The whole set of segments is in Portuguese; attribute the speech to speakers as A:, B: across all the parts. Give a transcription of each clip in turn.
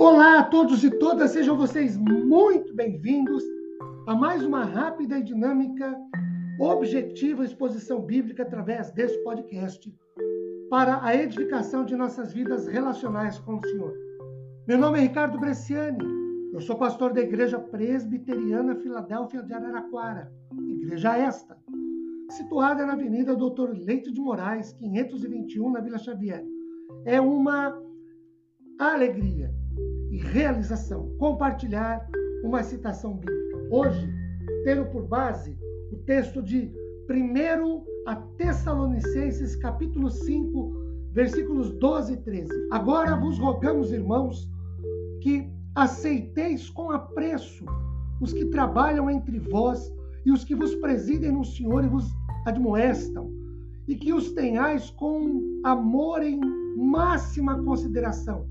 A: Olá a todos e todas, sejam vocês muito bem-vindos a mais uma rápida e dinâmica, objetiva exposição bíblica através desse podcast para a edificação de nossas vidas relacionais com o Senhor. Meu nome é Ricardo Bresciani, eu sou pastor da Igreja Presbiteriana Filadélfia de Araraquara, igreja esta, situada na Avenida Doutor Leite de Moraes, 521, na Vila Xavier. É uma alegria e realização compartilhar uma citação bíblica. Hoje, tendo por base o texto de 1 a Tessalonicenses, capítulo 5, versículos 12 e 13. Agora vos rogamos, irmãos, que aceiteis com apreço os que trabalham entre vós e os que vos presidem no Senhor e vos admoestam, e que os tenhais com amor em máxima consideração,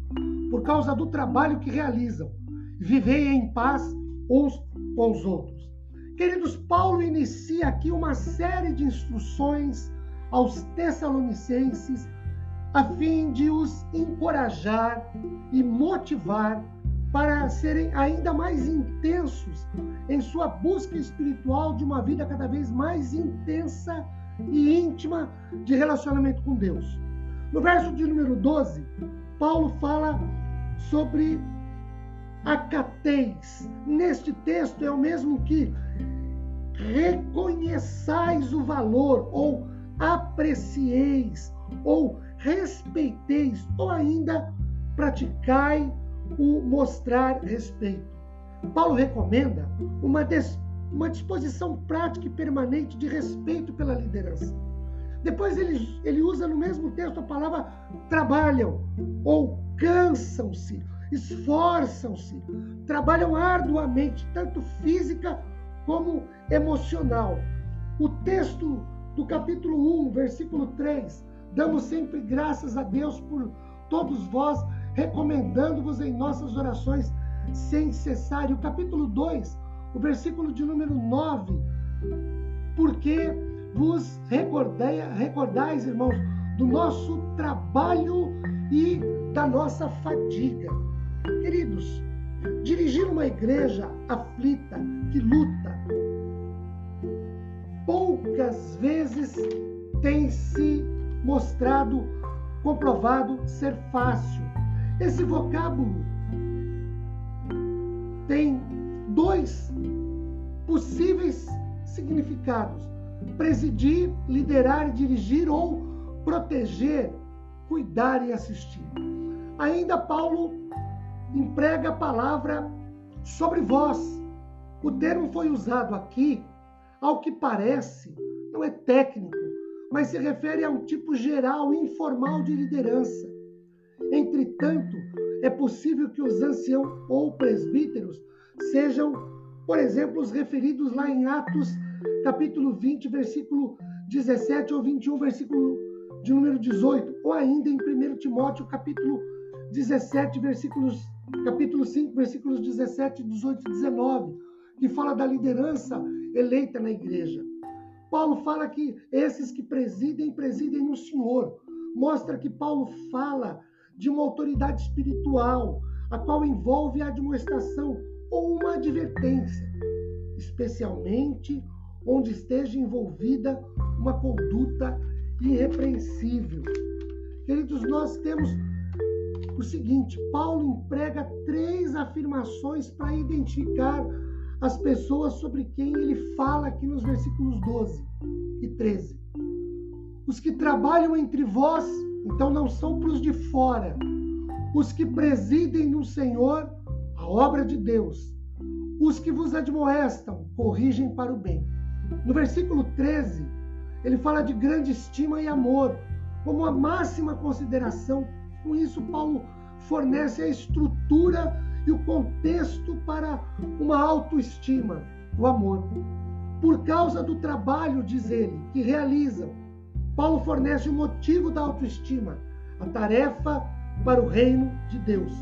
A: por causa do trabalho que realizam. Vivei em paz uns com os outros. Queridos, Paulo inicia aqui uma série de instruções aos Tessalonicenses a fim de os encorajar e motivar para serem ainda mais intensos em sua busca espiritual de uma vida cada vez mais intensa e íntima de relacionamento com Deus. No verso de número 12, Paulo fala sobre acateis. Neste texto é o mesmo que reconheçais o valor, ou aprecieis, ou respeiteis, ou ainda praticai o mostrar respeito. Paulo recomenda uma, uma disposição prática e permanente de respeito pela liderança. Depois ele, ele usa no mesmo texto a palavra trabalham ou cansam-se, esforçam-se, trabalham arduamente, tanto física como emocional. O texto do capítulo 1, versículo 3, damos sempre graças a Deus por todos vós, recomendando-vos em nossas orações sem cessar. E o capítulo 2, o versículo de número 9, porque vos recordei, recordais, irmãos, do nosso trabalho e da nossa fadiga. Queridos, dirigir uma igreja aflita, que luta, poucas vezes tem se mostrado, comprovado ser fácil. Esse vocábulo tem dois possíveis significados: presidir, liderar, dirigir ou proteger, cuidar e assistir. Ainda Paulo emprega a palavra sobre vós. O termo foi usado aqui, ao que parece, não é técnico, mas se refere a um tipo geral, informal de liderança. Entretanto, é possível que os anciãos ou presbíteros sejam, por exemplo, os referidos lá em Atos, capítulo 20, versículo 17 ou 21, versículo de número 18, ou ainda em 1 Timóteo, capítulo 17, versículos, capítulo 5, versículos 17, 18 e 19, que fala da liderança eleita na igreja. Paulo fala que esses que presidem, presidem no Senhor. Mostra que Paulo fala de uma autoridade espiritual, a qual envolve a admoestação ou uma advertência, especialmente onde esteja envolvida uma conduta irrepreensível. Queridos, nós temos o seguinte: Paulo emprega três afirmações para identificar as pessoas sobre quem ele fala aqui nos versículos 12 e 13. Os que trabalham entre vós, então não são para os de fora, os que presidem no Senhor a obra de Deus, os que vos admoestam, corrigem para o bem. No versículo 13, ele fala de grande estima e amor, como a máxima consideração com isso, Paulo fornece a estrutura e o contexto para uma autoestima, o amor. Por causa do trabalho, diz ele, que realizam, Paulo fornece o motivo da autoestima, a tarefa para o reino de Deus.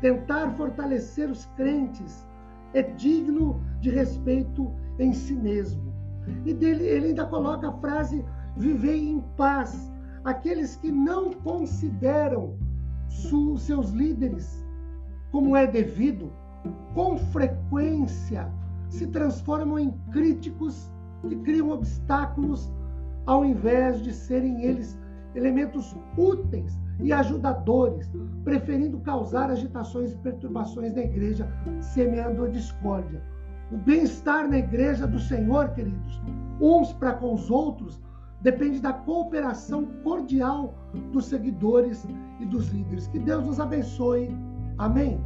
A: Tentar fortalecer os crentes é digno de respeito em si mesmo. E dele, ele ainda coloca a frase: vivei em paz. Aqueles que não consideram seus líderes como é devido, com frequência se transformam em críticos que criam obstáculos ao invés de serem eles elementos úteis e ajudadores, preferindo causar agitações e perturbações na igreja, semeando a discórdia. O bem-estar na igreja do Senhor, queridos, uns para com os outros, depende da cooperação cordial dos seguidores e dos líderes. Que Deus nos abençoe. Amém.